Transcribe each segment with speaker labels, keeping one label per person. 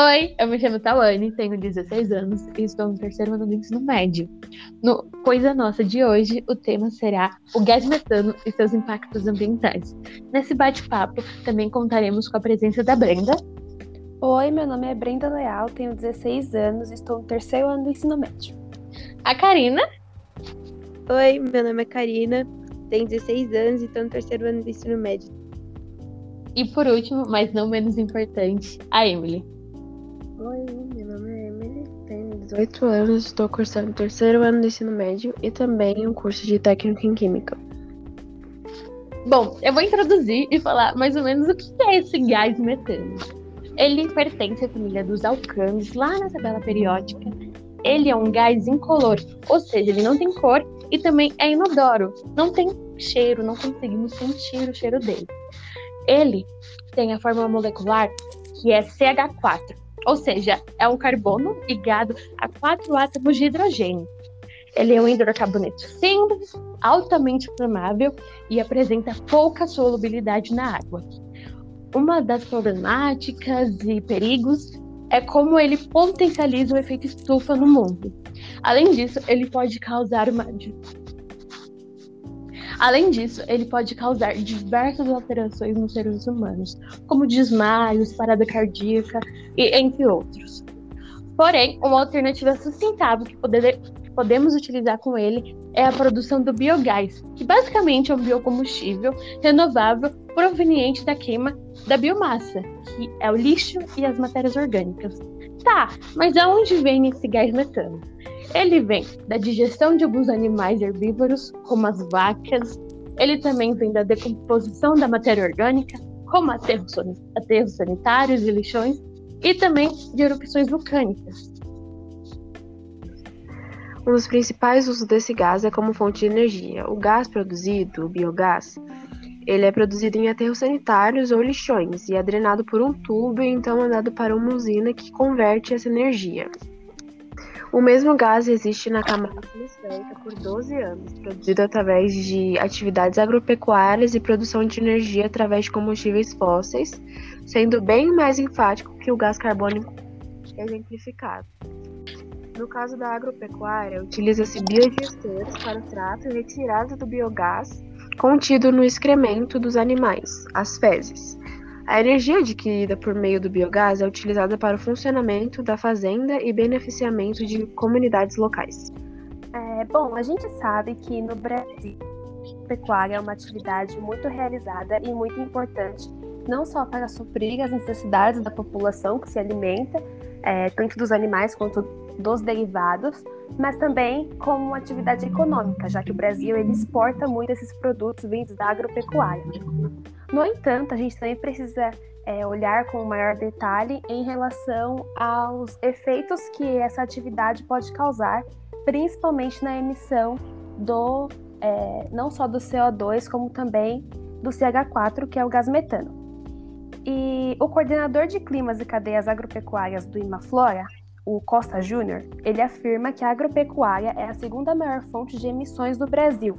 Speaker 1: Oi, eu me chamo Tawane, tenho 16 anos e estou no terceiro ano do ensino médio. No Coisa Nossa de hoje, o tema será o gás metano e seus impactos ambientais. Nesse bate-papo, também contaremos com a presença da Brenda.
Speaker 2: Oi, meu nome é Brenda Leal, tenho 16 anos e estou no terceiro ano do ensino médio.
Speaker 1: A Karina.
Speaker 3: Oi, meu nome é Karina, tenho 16 anos e estou no terceiro ano do ensino médio.
Speaker 1: E por último, mas não menos importante, a Emily.
Speaker 4: Oi, meu nome é Emily, tenho 18 anos, estou cursando o terceiro ano do ensino médio e também um curso de técnico em química.
Speaker 1: Bom, eu vou introduzir e falar mais ou menos o que é esse gás metano. Ele pertence à família dos alcanos, lá na tabela periódica. Ele é um gás incolor, ou seja, ele não tem cor e também é inodoro. Não tem cheiro, não conseguimos sentir o cheiro dele. Ele tem a fórmula molecular que é CH4, ou seja, é um carbono ligado a quatro átomos de hidrogênio. Ele é um hidrocarboneto simples, altamente inflamável e apresenta pouca solubilidade na água. Uma das problemáticas e perigos é como ele potencializa o efeito estufa no mundo. Além disso, ele pode causar uma Além disso, ele pode causar diversas alterações nos seres humanos, como desmaios, parada cardíaca e entre outros. Porém, uma alternativa sustentável que, poder, que podemos utilizar com ele é a produção do biogás, que basicamente é um biocombustível renovável proveniente da queima da biomassa, que é o lixo e as matérias orgânicas. Tá, mas aonde vem esse gás metano? Ele vem da digestão de alguns animais herbívoros, como as vacas. Ele também vem da decomposição da matéria orgânica, como aterros, sanitários e lixões, e também de erupções vulcânicas.
Speaker 4: Um dos principais usos desse gás é como fonte de energia. O gás produzido, o biogás, ele é produzido em aterros sanitários ou lixões e é drenado por um tubo e então mandado para uma usina que converte essa energia. O mesmo gás existe na camada atmosférica por 12 anos, produzido através de atividades agropecuárias e produção de energia através de combustíveis fósseis, sendo bem mais enfático que o gás carbônico exemplificado. No caso da agropecuária, utiliza-se biodigestores para o trato e retirada do biogás contido no excremento dos animais, as fezes. A energia adquirida por meio do biogás é utilizada para o funcionamento da fazenda e beneficiamento de comunidades locais.
Speaker 2: É, bom, a gente sabe que no Brasil, a pecuária é uma atividade muito realizada e muito importante, não só para suprir as necessidades da população que se alimenta, é, tanto dos animais quanto dos derivados, mas também como uma atividade econômica, já que o Brasil ele exporta muito esses produtos vindos da agropecuária. No entanto, a gente também precisa é, olhar com maior detalhe em relação aos efeitos que essa atividade pode causar, principalmente na emissão do é, não só do CO2, como também do CH4, que é o gás metano. E o coordenador de climas e cadeias agropecuárias do Imaflora, o Costa Júnior, ele afirma que a agropecuária é a segunda maior fonte de emissões do Brasil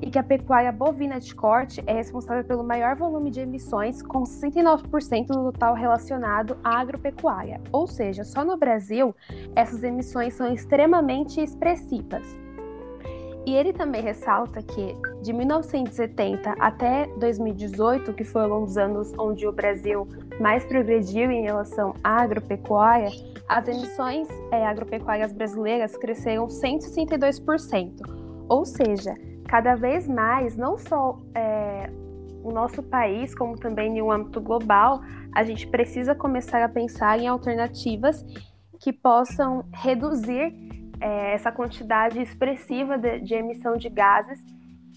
Speaker 2: e que a pecuária bovina de corte é responsável pelo maior volume de emissões, com 69% do total relacionado à agropecuária. Ou seja, só no Brasil essas emissões são extremamente expressivas. E ele também ressalta que de 1970 até 2018, que foram os anos onde o Brasil mais progrediu em relação à agropecuária, as emissões é, agropecuárias brasileiras cresceram 162%. Ou seja, cada vez mais, não só é, o nosso país, como também um âmbito global, a gente precisa começar a pensar em alternativas que possam reduzir é, essa quantidade expressiva de, de emissão de gases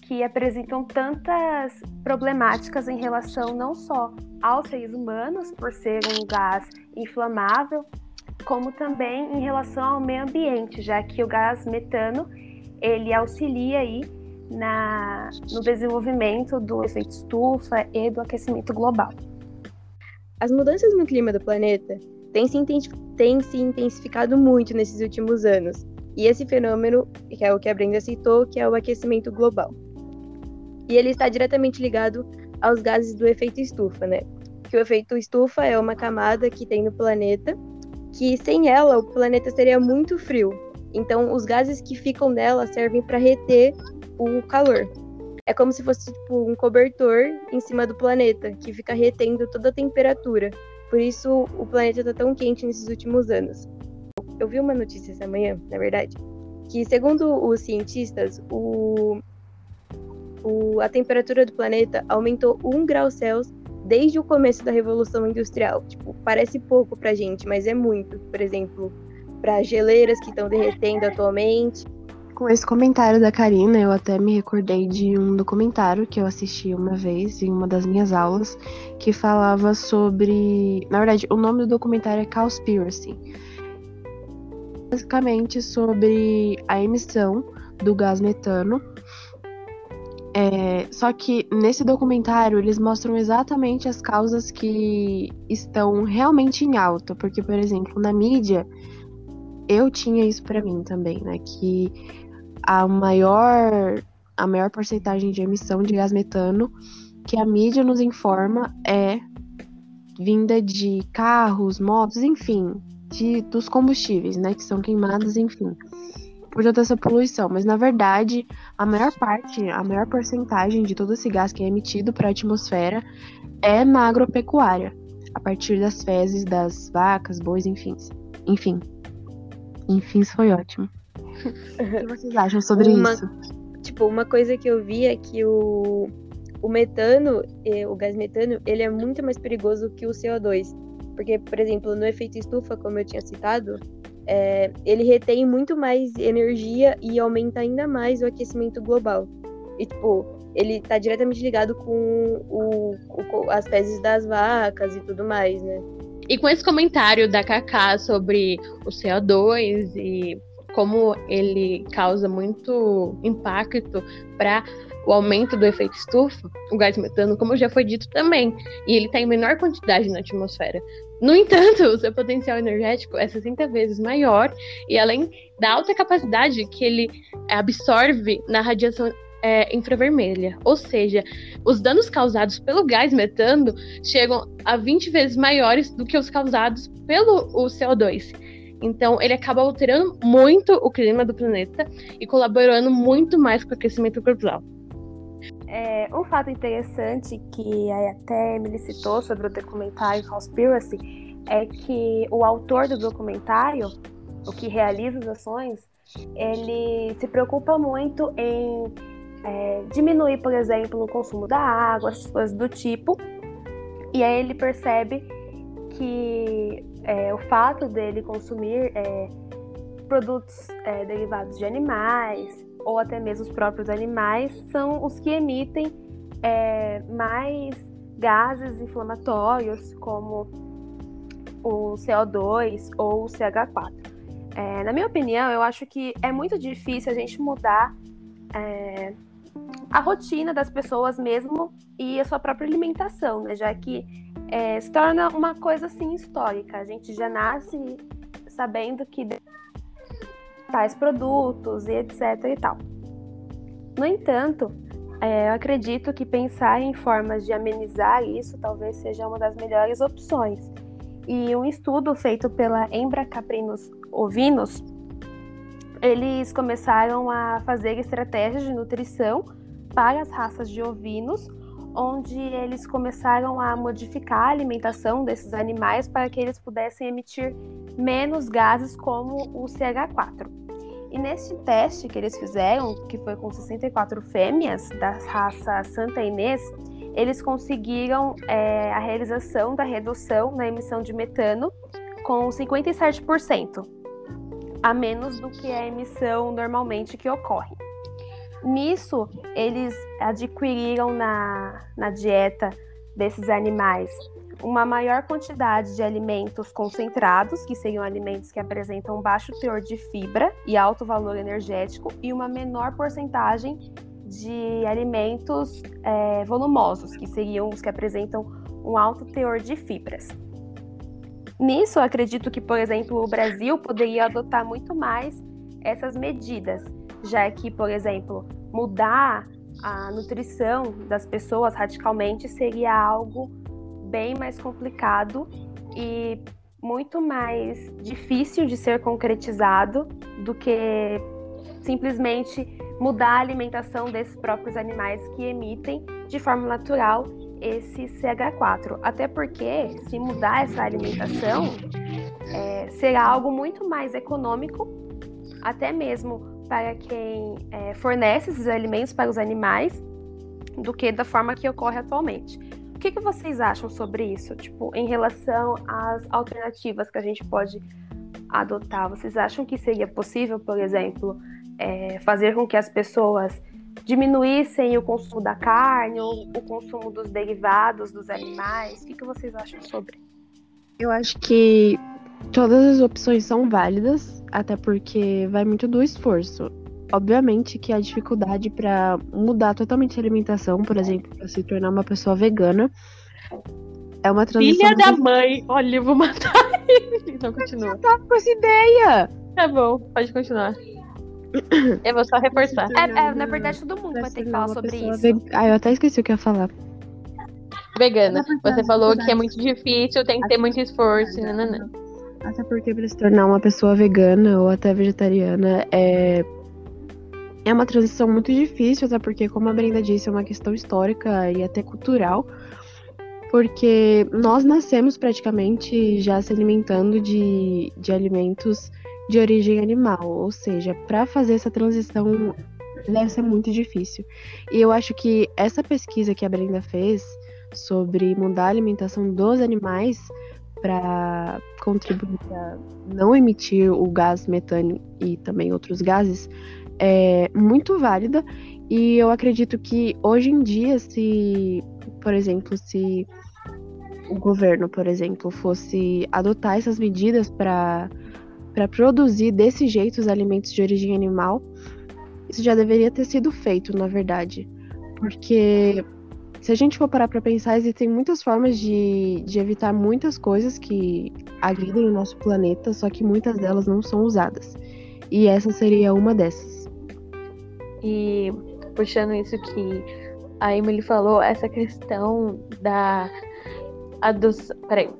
Speaker 2: que apresentam tantas problemáticas em relação não só aos seres humanos, por ser um gás inflamável, como também em relação ao meio ambiente, já que o gás metano ele auxilia aí na, no desenvolvimento do efeito estufa e do aquecimento global.
Speaker 3: As mudanças no clima do planeta têm se, intensificado muito nesses últimos anos, e esse fenômeno, que é o que a Brenda citou, que é o aquecimento global. E ele está diretamente ligado aos gases do efeito estufa, né? que o efeito estufa é uma camada que tem no planeta, que sem ela o planeta seria muito frio. Então, os gases que ficam nela servem para reter o calor. É como se fosse tipo, um cobertor em cima do planeta, que fica retendo toda a temperatura. Por isso, o planeta está tão quente nesses últimos anos. Eu vi uma notícia essa manhã, na verdade, que segundo os cientistas, o, o, a temperatura do planeta aumentou 1 grau Celsius desde o começo da Revolução Industrial. Tipo, parece pouco pra gente, mas é muito. Por exemplo, para geleiras que estão derretendo atualmente.
Speaker 4: Com esse comentário da Karina, eu até me recordei de um documentário que eu assisti uma vez em uma das minhas aulas, que falava sobre. Na verdade, o nome do documentário é Cowspiracy. Basicamente sobre a emissão do gás metano é, só que nesse documentário eles mostram exatamente as causas que estão realmente em alta, porque, por exemplo, na mídia eu tinha isso para mim também, né? Que a maior, a maior porcentagem de emissão de gás metano que a mídia nos informa é vinda de carros, motos, enfim, de, dos combustíveis, né? Que são queimados, enfim por toda essa poluição, mas na verdade a maior parte, a maior porcentagem de todo esse gás que é emitido para a atmosfera é na agropecuária, a partir das fezes das vacas, bois, enfim. Enfim. Enfim, foi ótimo. o que vocês acham sobre
Speaker 3: uma,
Speaker 4: isso?
Speaker 3: Tipo, uma coisa que eu vi é que o, o metano, o gás metano, ele é muito mais perigoso que o CO2. Porque, por exemplo, no efeito estufa, como eu tinha citado, é, ele retém muito mais energia e aumenta ainda mais o aquecimento global. E, tipo, ele está diretamente ligado com o, o, as fezes das vacas e tudo mais, né?
Speaker 1: E com esse comentário da Kaká sobre o CO2 e como ele causa muito impacto para o aumento do efeito estufa, o gás metano, como já foi dito também, e ele está em menor quantidade na atmosfera. No entanto, o seu potencial energético é 60 vezes maior e além da alta capacidade que ele absorve na radiação é, infravermelha. Ou seja, os danos causados pelo gás metano chegam a 20 vezes maiores do que os causados pelo o CO2. Então, ele acaba alterando muito o clima do planeta e colaborando muito mais com o aquecimento global.
Speaker 2: É, um fato interessante que até Emily citou sobre o documentário Conspiracy é que o autor do documentário, o que realiza as ações, ele se preocupa muito em é, diminuir, por exemplo, o consumo da água, as coisas do tipo. E aí ele percebe que é, o fato dele consumir é, produtos é, derivados de animais ou até mesmo os próprios animais são os que emitem é, mais gases inflamatórios, como o CO2 ou o CH4. É, na minha opinião, eu acho que é muito difícil a gente mudar é, a rotina das pessoas mesmo e a sua própria alimentação, né? Já que é, se torna uma coisa assim histórica. A gente já nasce sabendo que tais produtos e etc e tal. No entanto, é, eu acredito que pensar em formas de amenizar isso talvez seja uma das melhores opções. E um estudo feito pela Embracaprinos Ovinos, eles começaram a fazer estratégias de nutrição para as raças de ovinos, onde eles começaram a modificar a alimentação desses animais para que eles pudessem emitir menos gases como o CH4. E nesse teste que eles fizeram, que foi com 64 fêmeas da raça Santa Inês, eles conseguiram é, a realização da redução na emissão de metano com 57%, a menos do que a emissão normalmente que ocorre. Nisso, eles adquiriram na, na dieta desses animais uma maior quantidade de alimentos concentrados, que seriam alimentos que apresentam baixo teor de fibra e alto valor energético, e uma menor porcentagem de alimentos é, volumosos, que seriam os que apresentam um alto teor de fibras. Nisso, acredito que, por exemplo, o Brasil poderia adotar muito mais essas medidas, já que, por exemplo, mudar a nutrição das pessoas radicalmente seria algo bem mais complicado e muito mais difícil de ser concretizado do que simplesmente mudar a alimentação desses próprios animais que emitem de forma natural esse CH4. Até porque, se mudar essa alimentação, é, será algo muito mais econômico, até mesmo para quem é, fornece esses alimentos para os animais, do que da forma que ocorre atualmente. O que, que vocês acham sobre isso? Tipo, em relação às alternativas que a gente pode adotar, vocês acham que seria possível, por exemplo, é, fazer com que as pessoas diminuíssem o consumo da carne ou o consumo dos derivados dos animais? O que, que vocês acham sobre?
Speaker 4: Eu acho que todas as opções são válidas, até porque vai muito do esforço. Obviamente que a dificuldade para mudar totalmente a alimentação, por exemplo, para se tornar uma pessoa vegana, é uma transição.
Speaker 1: Filha da mãe! Olha, eu vou matar ele. Então continua.
Speaker 4: Tá com essa ideia!
Speaker 1: Tá bom, pode continuar. Eu vou só reforçar.
Speaker 2: É, é, na verdade, todo mundo vai ter que falar sobre isso.
Speaker 4: Ve... Ah, eu até esqueci o que eu ia falar.
Speaker 1: Vegana. Você falou que é muito difícil, tem que ter muito esforço. Nanana.
Speaker 4: Até porque para se tornar uma pessoa vegana ou até vegetariana é é uma transição muito difícil, até porque, como a Brenda disse, é uma questão histórica e até cultural, porque nós nascemos praticamente já se alimentando de, de alimentos de origem animal, ou seja, para fazer essa transição deve ser muito difícil. E eu acho que essa pesquisa que a Brenda fez sobre mudar a alimentação dos animais para contribuir para não emitir o gás metano e também outros gases é muito válida e eu acredito que hoje em dia, se, por exemplo, se o governo, por exemplo, fosse adotar essas medidas para produzir desse jeito os alimentos de origem animal, isso já deveria ter sido feito, na verdade. Porque se a gente for parar para pensar, existem muitas formas de, de evitar muitas coisas que agridem o nosso planeta, só que muitas delas não são usadas. E essa seria uma dessas.
Speaker 1: E puxando isso que a Emily falou, essa questão da adoção. Peraí.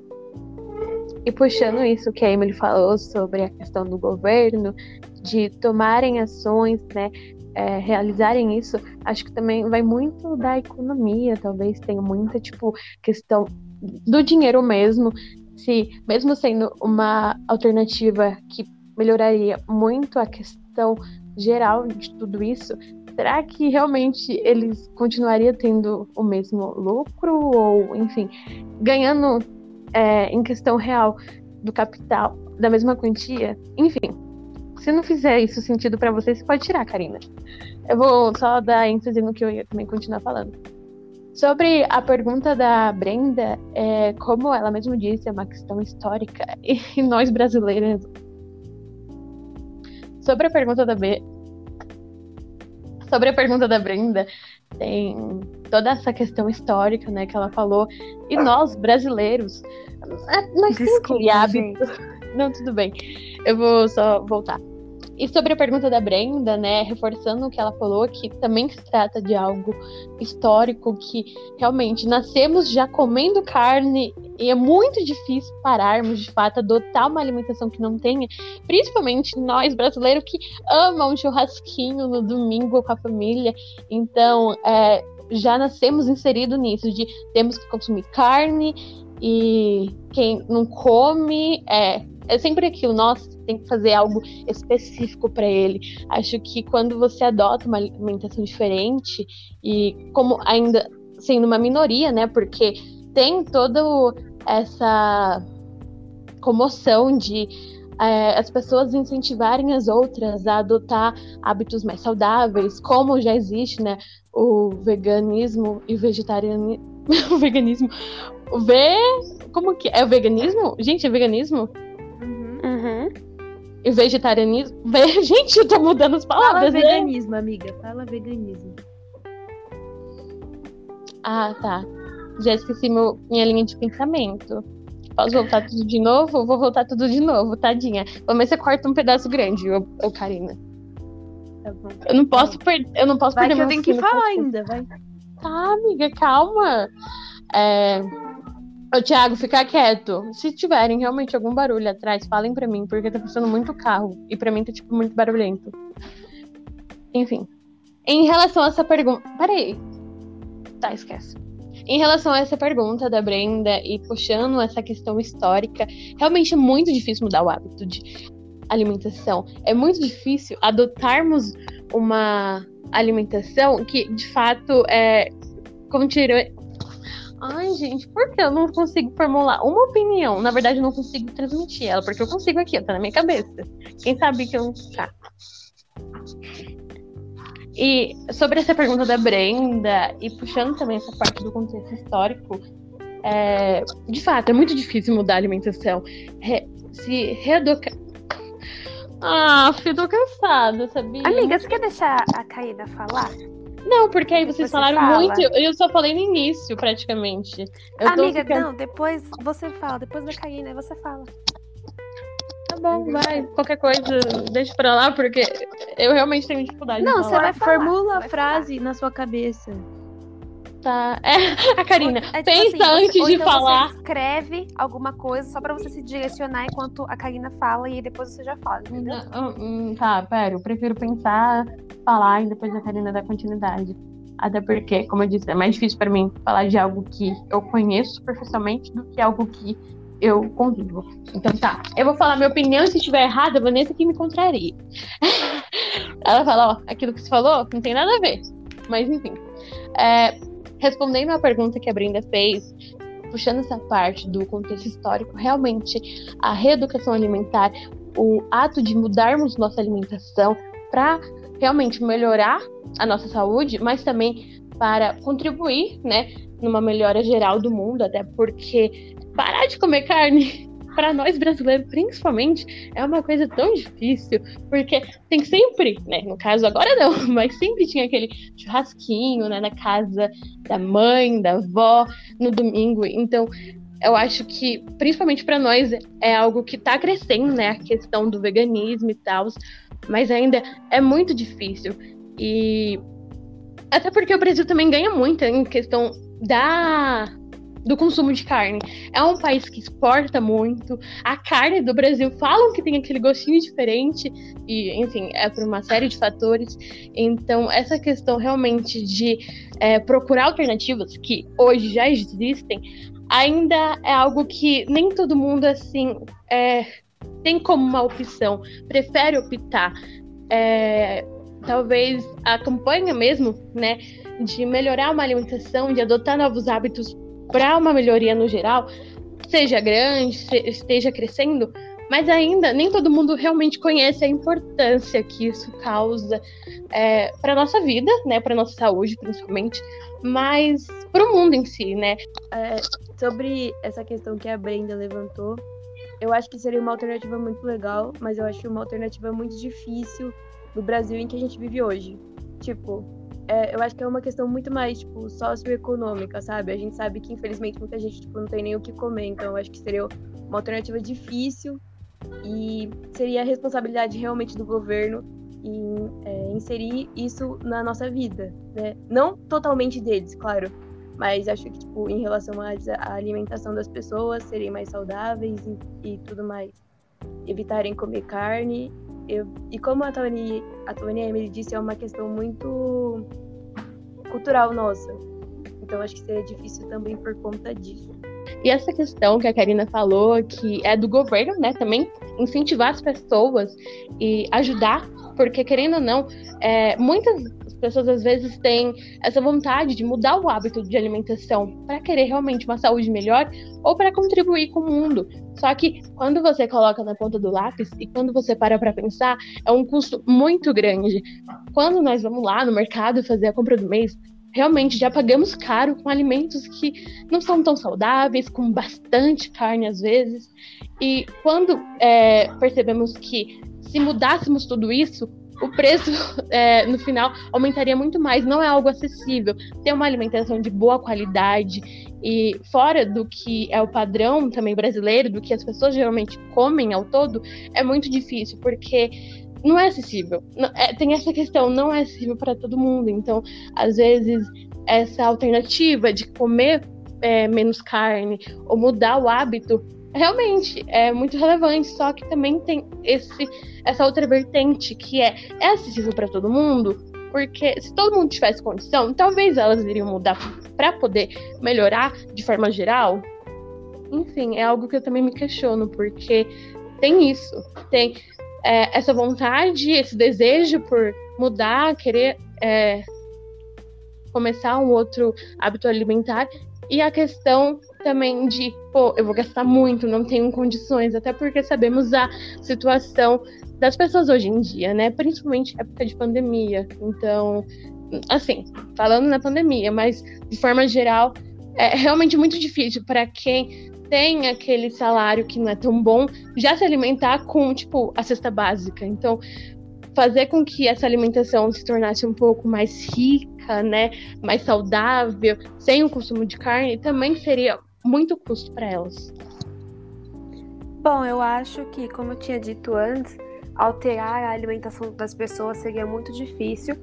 Speaker 1: E puxando isso que a Emily falou sobre a questão do governo, de tomarem ações, né? É, realizarem isso, acho que também vai muito da economia, talvez tenha muita, tipo, questão do dinheiro mesmo, se mesmo sendo uma alternativa que melhoraria muito a questão geral de tudo isso, será que realmente eles continuariam tendo o mesmo lucro ou, enfim, ganhando é, em questão real do capital da mesma quantia? Enfim, se não fizer isso sentido para você, você pode tirar, Karina. Eu vou só dar ênfase no que eu ia também continuar falando. Sobre a pergunta da Brenda, é, como ela mesma disse, é uma questão histórica e nós brasileiros Sobre a pergunta da B. Sobre a pergunta da Brenda, tem toda essa questão histórica, né, que ela falou. E nós, brasileiros, é, nós temos que hábitos. Não, tudo bem. Eu vou só voltar. E sobre a pergunta da Brenda, né, reforçando o que ela falou, que também se trata de algo histórico, que realmente nascemos já comendo carne e é muito difícil pararmos, de fato, adotar uma alimentação que não tenha, principalmente nós brasileiros que amam um churrasquinho no domingo com a família. Então, é, já nascemos inseridos nisso, de temos que consumir carne e quem não come é é sempre aquilo, nossa, tem que fazer algo específico para ele. Acho que quando você adota uma alimentação diferente e como ainda sendo uma minoria, né? Porque tem toda essa comoção de é, as pessoas incentivarem as outras a adotar hábitos mais saudáveis, como já existe, né? O veganismo e o vegetarianismo. o veganismo. O ve... Como que é? É o veganismo? Gente, é veganismo? E vegetarianismo. Gente, eu tô mudando as palavras.
Speaker 3: Fala né? veganismo, amiga. Fala veganismo.
Speaker 1: Ah, tá. Já esqueci meu, minha linha de pensamento. Posso voltar tudo de novo? Vou voltar tudo de novo, tadinha. Pelo menos você corta um pedaço grande, ô, Karina.
Speaker 3: Tá bom.
Speaker 1: Eu não posso, per eu não posso
Speaker 3: Vai
Speaker 1: perder
Speaker 3: que eu tenho que falar ainda, vai.
Speaker 1: Tá, amiga, calma. É, Ô, Thiago, fica quieto. Se tiverem realmente algum barulho atrás, falem pra mim, porque tá passando muito carro. E pra mim tá, tipo, muito barulhento. Enfim. Em relação a essa pergunta. Peraí. Tá, esquece. Em relação a essa pergunta da Brenda e puxando essa questão histórica, realmente é muito difícil mudar o hábito de alimentação. É muito difícil adotarmos uma alimentação que, de fato, é. Ai, gente, por que eu não consigo formular uma opinião? Na verdade, eu não consigo transmitir ela, porque eu consigo aqui, tá na minha cabeça. Quem sabe que eu. Tá. E sobre essa pergunta da Brenda, e puxando também essa parte do contexto histórico, é, de fato, é muito difícil mudar a alimentação. Re, se reeducar. Ah, eu tô cansada, sabia?
Speaker 2: Amiga, você quer deixar a Caída falar?
Speaker 1: Não, porque aí vocês
Speaker 2: Você
Speaker 1: falaram
Speaker 2: fala.
Speaker 1: muito eu só falei no início, praticamente. Eu tô
Speaker 2: Amiga,
Speaker 1: ficando-
Speaker 2: não, depois você fala, depois da Caína, aí você fala.
Speaker 1: Tá bom, vai. Qualquer coisa, deixa pra lá, porque eu realmente tenho dificuldade
Speaker 2: Não,
Speaker 1: de
Speaker 2: você
Speaker 1: falar.
Speaker 2: vai falar,
Speaker 3: Formula
Speaker 2: você
Speaker 3: a
Speaker 2: vai
Speaker 3: frase na sua cabeça.
Speaker 1: Tá. É, a Karina,
Speaker 2: É tipo
Speaker 1: pensa
Speaker 2: assim,
Speaker 1: antes de
Speaker 2: então
Speaker 1: falar.
Speaker 2: Você escreve alguma coisa só pra você se direcionar enquanto a Karina fala e depois você já fala, entendeu?
Speaker 1: Não, hum, tá, pera, eu prefiro pensar, falar e depois a Karina dar continuidade. Até porque, como eu disse, é mais difícil pra mim falar de algo que eu conheço superficialmente do que algo que eu convivo. Então tá, eu vou falar minha opinião e se estiver errada, a Vanessa que me contraria. Ela fala, ó, aquilo que você falou não tem nada a ver. Mas enfim. É, respondendo à pergunta que a Brenda fez, puxando essa parte do contexto histórico, realmente a reeducação alimentar, o ato de mudarmos nossa alimentação para realmente melhorar a nossa saúde, mas também para contribuir, né, numa melhora geral do mundo, até porque parar de comer carne para nós brasileiros, principalmente, é uma coisa tão difícil, porque tem sempre, né, no caso agora não, mas sempre tinha aquele churrasquinho, né, na casa da mãe, da avó, no domingo. Então, eu acho que, principalmente para nós, é algo que está crescendo, né, a questão do veganismo e tal, mas ainda é muito difícil. E até porque o Brasil também ganha muito em questão da do consumo de carne. É um país que exporta muito. A carne do Brasil falam que tem aquele gostinho diferente e, enfim, é por uma série de fatores. Então, essa questão realmente de é, procurar alternativas que hoje já existem, ainda é algo que nem todo mundo assim é, tem como uma opção, prefere optar. É, talvez a campanha mesmo, né, de melhorar uma alimentação, de adotar novos hábitos para uma melhoria no geral, seja grande, se- esteja crescendo, mas ainda nem todo mundo realmente conhece a importância que isso causa para nossa vida, né, para nossa saúde principalmente, mas para o mundo em si, né?
Speaker 3: Sobre essa questão que a Brenda levantou, eu acho que seria uma alternativa muito legal, mas eu acho uma alternativa muito difícil no Brasil em que a gente vive hoje. Tipo, é, eu acho que é uma questão muito mais, tipo, socioeconômica, sabe? A gente sabe que, infelizmente, muita gente, tipo, não tem nem o que comer, então eu acho que seria uma alternativa difícil e seria a responsabilidade realmente do governo em é, inserir isso na nossa vida, né? Não totalmente deles, claro, mas acho que, tipo, em relação à alimentação das pessoas, serem mais saudáveis e, e tudo mais. Evitarem comer carne. Eu, e como a Tony, a Tony Emily disse, é uma questão muito cultural nossa. Então acho que seria difícil também por conta disso.
Speaker 1: E essa questão que a Karina falou, que é do governo, né, também incentivar as pessoas e ajudar, porque querendo ou não, é, muitas pessoas às vezes têm essa vontade de mudar o hábito de alimentação para querer realmente uma saúde melhor ou para contribuir com o mundo. Só que quando você coloca na ponta do lápis e quando você para para pensar, é um custo muito grande. Quando nós vamos lá no mercado fazer a compra do mês, realmente já pagamos caro com alimentos que não são tão saudáveis, com bastante carne às vezes. E quando é, percebemos que se mudássemos tudo isso, o preço é, no final aumentaria muito mais. Não é algo acessível. Ter uma alimentação de boa qualidade e fora do que é o padrão também brasileiro, do que as pessoas geralmente comem ao todo, é muito difícil, porque não é acessível. Não- é, tem essa questão, não é acessível para todo mundo. Então, às vezes, essa alternativa de comer é, menos carne ou mudar o hábito, realmente é muito relevante. Só que também tem esse, essa outra vertente que é, é acessível para todo mundo, porque se todo mundo tivesse condição, talvez elas iriam mudar para poder melhorar de forma geral. Enfim, é algo que eu também me questiono, porque tem isso, tem é, essa vontade, esse desejo por mudar, querer é, começar um outro hábito alimentar, e a questão também de, pô, eu vou gastar muito, não tenho condições, até porque sabemos a situação das pessoas hoje em dia, né? Principalmente época de pandemia. Então, assim, falando na pandemia, mas de forma geral, é realmente muito difícil para quem tem aquele salário que não é tão bom, já se alimentar com, tipo, a cesta básica. Então, fazer com que essa alimentação se tornasse um pouco mais rica, né, mais saudável, sem o consumo de carne, também seria muito custo para elas.
Speaker 2: Bom, eu acho que, como eu tinha dito antes, alterar a alimentação das pessoas seria muito difícil,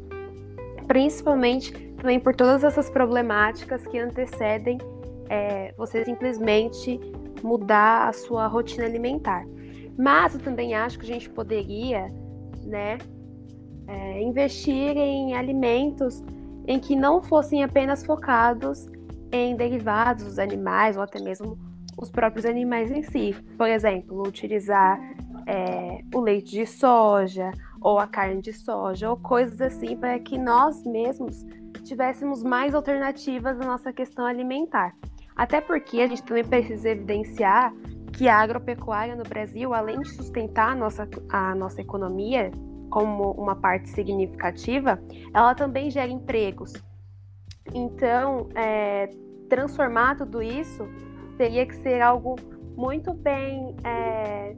Speaker 2: principalmente também por todas essas problemáticas que antecedem é, você simplesmente mudar a sua rotina alimentar. Mas eu também acho que a gente poderia, né, é, investir em alimentos em que não fossem apenas focados em derivados dos animais ou até mesmo os próprios animais em si. Por exemplo, utilizar é, o leite de soja ou a carne de soja ou coisas assim para que nós mesmos tivéssemos mais alternativas na nossa questão alimentar. Até porque a gente também precisa evidenciar que a agropecuária no Brasil, além de sustentar a nossa, a nossa economia como uma parte significativa, ela também gera empregos. Então, é, transformar tudo isso teria que ser algo muito bem é,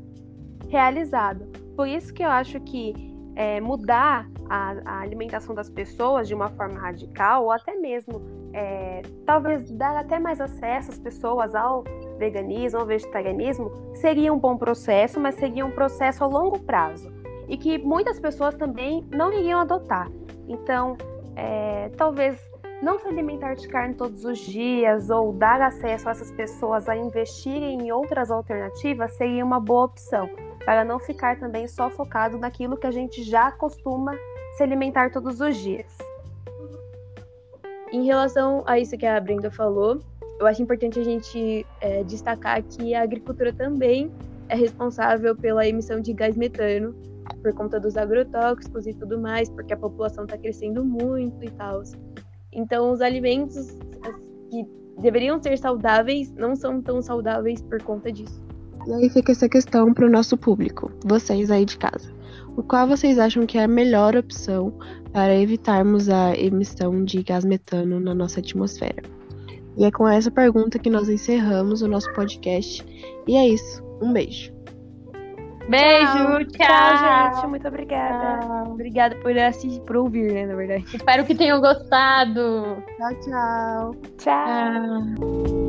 Speaker 2: realizado. Por isso que eu acho que é, mudar a, a, alimentação das pessoas de uma forma radical, ou até mesmo é, talvez dar até mais acesso às pessoas ao veganismo, ao vegetarianismo, seria um bom processo, mas seria um processo a longo prazo e que muitas pessoas também não iriam adotar. Então, é, talvez não se alimentar de carne todos os dias ou dar acesso a essas pessoas a investirem em outras alternativas seria uma boa opção, para não ficar também só focado naquilo que a gente já costuma se alimentar todos os dias.
Speaker 3: Em relação a isso que a Brenda falou, eu acho importante a gente é, destacar que a agricultura também é responsável pela emissão de gás metano por conta dos agrotóxicos e tudo mais, porque a população está crescendo muito e tal. Então, os alimentos que deveriam ser saudáveis não são tão saudáveis por conta disso.
Speaker 4: E aí fica essa questão para o nosso público, vocês aí de casa. O qual vocês acham que é a melhor opção para evitarmos a emissão de gás metano na nossa atmosfera? E é com essa pergunta que nós encerramos o nosso podcast. E é isso. Um beijo.
Speaker 1: Beijo, tchau.
Speaker 2: Tchau, gente. Muito obrigada.
Speaker 3: Tchau. Obrigada por assistir, por ouvir, né, na verdade.
Speaker 1: Espero que tenham gostado.
Speaker 4: Tchau, tchau.
Speaker 2: Tchau.
Speaker 1: Tchau.